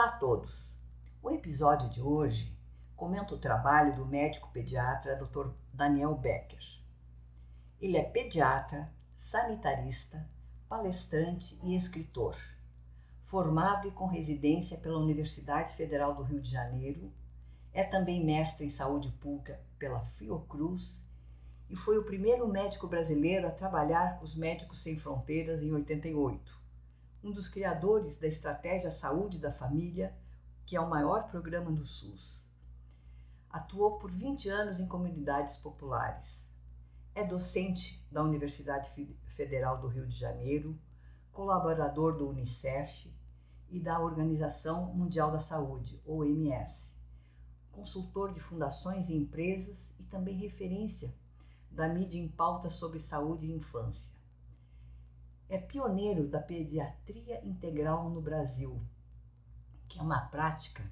Olá a todos! O episódio de hoje comenta o trabalho do médico pediatra Dr. Daniel Becker. Ele é pediatra, sanitarista, palestrante e escritor. Formado e com residência pela Universidade Federal do Rio de Janeiro, é também mestre em saúde pública pela Fiocruz e foi o primeiro médico brasileiro a trabalhar com os Médicos Sem Fronteiras em 88 um dos criadores da estratégia Saúde da Família, que é o maior programa do SUS. Atuou por 20 anos em comunidades populares. É docente da Universidade Federal do Rio de Janeiro, colaborador do Unicef e da Organização Mundial da Saúde, OMS, consultor de fundações e empresas e também referência da mídia em pauta sobre saúde e infância é pioneiro da pediatria integral no Brasil, que é uma prática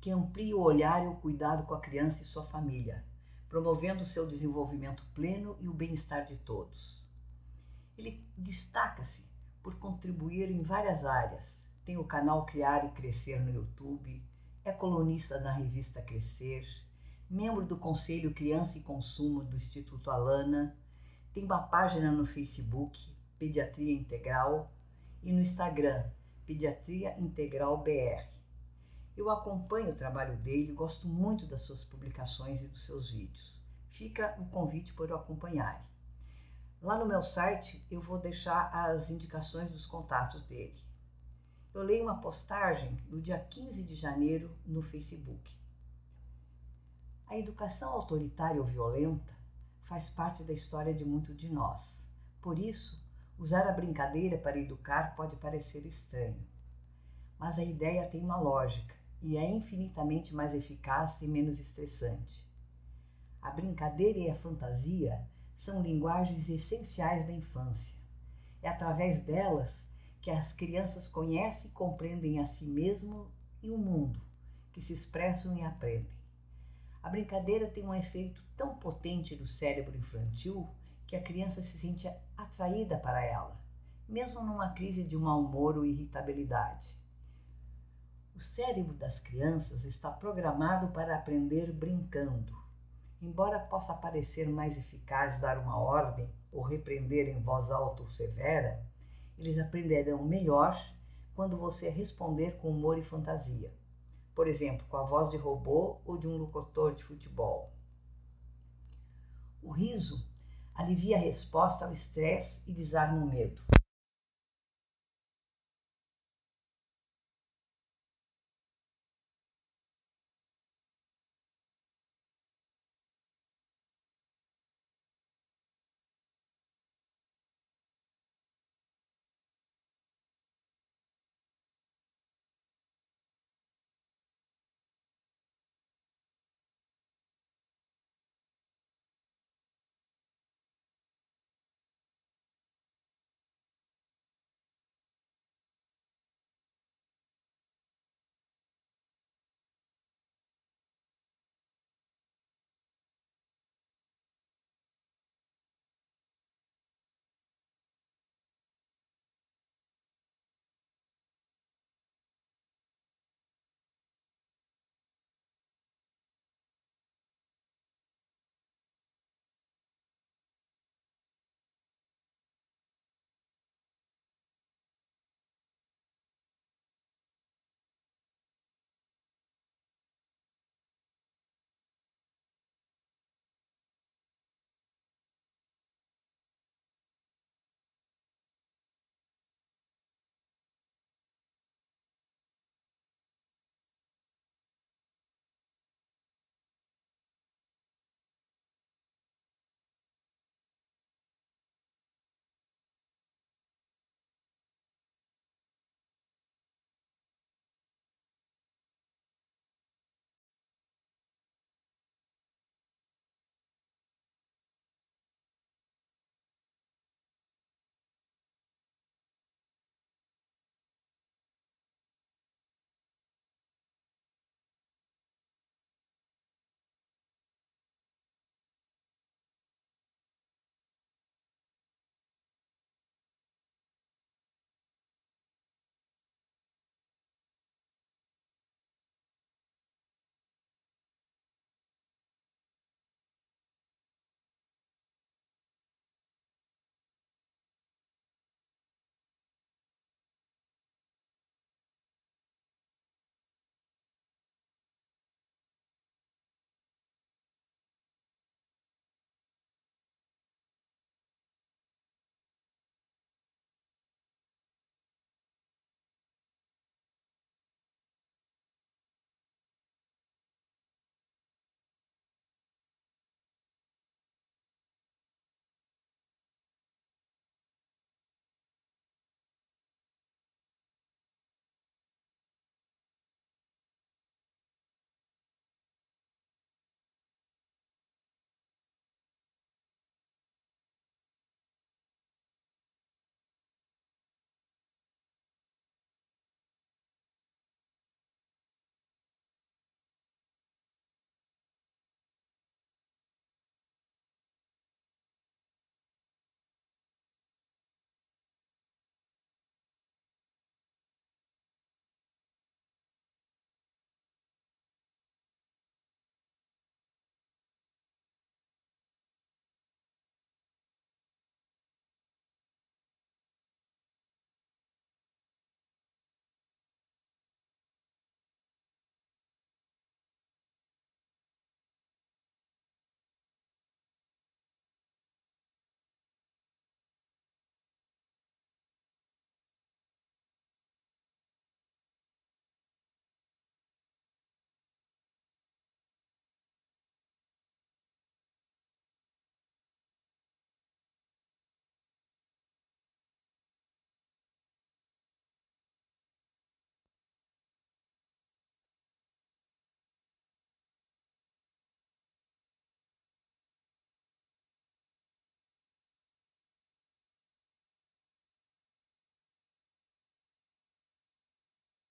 que amplia o olhar e o cuidado com a criança e sua família, promovendo seu desenvolvimento pleno e o bem-estar de todos. Ele destaca-se por contribuir em várias áreas. Tem o canal Criar e Crescer no YouTube, é colunista na revista Crescer, membro do Conselho Criança e Consumo do Instituto Alana, tem uma página no Facebook Pediatria Integral e no Instagram Pediatria Integral BR. Eu acompanho o trabalho dele, gosto muito das suas publicações e dos seus vídeos. Fica o convite para o acompanhar. Lá no meu site eu vou deixar as indicações dos contatos dele. Eu leio uma postagem do dia 15 de janeiro no Facebook. A educação autoritária ou violenta faz parte da história de muito de nós. Por isso, Usar a brincadeira para educar pode parecer estranho, mas a ideia tem uma lógica e é infinitamente mais eficaz e menos estressante. A brincadeira e a fantasia são linguagens essenciais da infância. É através delas que as crianças conhecem e compreendem a si mesmo e o mundo, que se expressam e aprendem. A brincadeira tem um efeito tão potente no cérebro infantil que a criança se sente atraída para ela, mesmo numa crise de mau humor ou irritabilidade. O cérebro das crianças está programado para aprender brincando. Embora possa parecer mais eficaz dar uma ordem ou repreender em voz alta ou severa, eles aprenderão melhor quando você responder com humor e fantasia. Por exemplo, com a voz de robô ou de um locutor de futebol. O riso alivia a resposta ao estresse e desarma o medo.